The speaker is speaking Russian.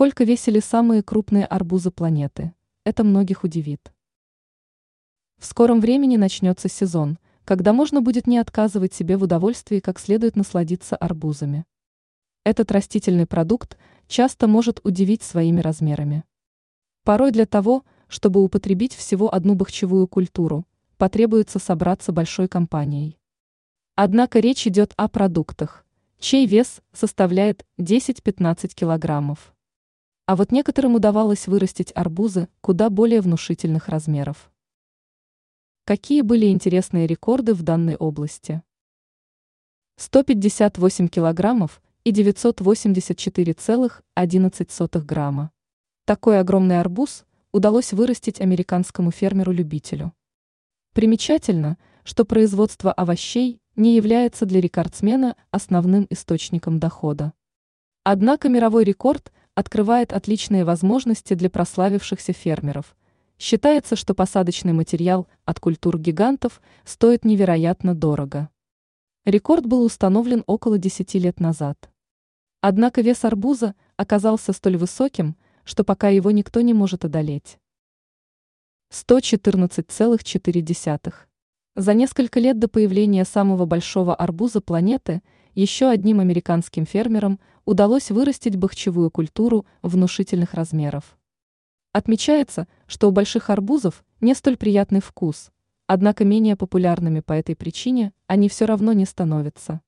Сколько весили самые крупные арбузы планеты? Это многих удивит. В скором времени начнется сезон, когда можно будет не отказывать себе в удовольствии как следует насладиться арбузами. Этот растительный продукт часто может удивить своими размерами. Порой для того, чтобы употребить всего одну бахчевую культуру, потребуется собраться большой компанией. Однако речь идет о продуктах, чей вес составляет 10-15 килограммов. А вот некоторым удавалось вырастить арбузы куда более внушительных размеров. Какие были интересные рекорды в данной области? 158 килограммов и 984,11 грамма. Такой огромный арбуз удалось вырастить американскому фермеру-любителю. Примечательно, что производство овощей не является для рекордсмена основным источником дохода. Однако мировой рекорд открывает отличные возможности для прославившихся фермеров. Считается, что посадочный материал от культур гигантов стоит невероятно дорого. Рекорд был установлен около 10 лет назад. Однако вес арбуза оказался столь высоким, что пока его никто не может одолеть. 114,4. За несколько лет до появления самого большого арбуза планеты еще одним американским фермерам удалось вырастить бахчевую культуру внушительных размеров. Отмечается, что у больших арбузов не столь приятный вкус, однако менее популярными по этой причине они все равно не становятся.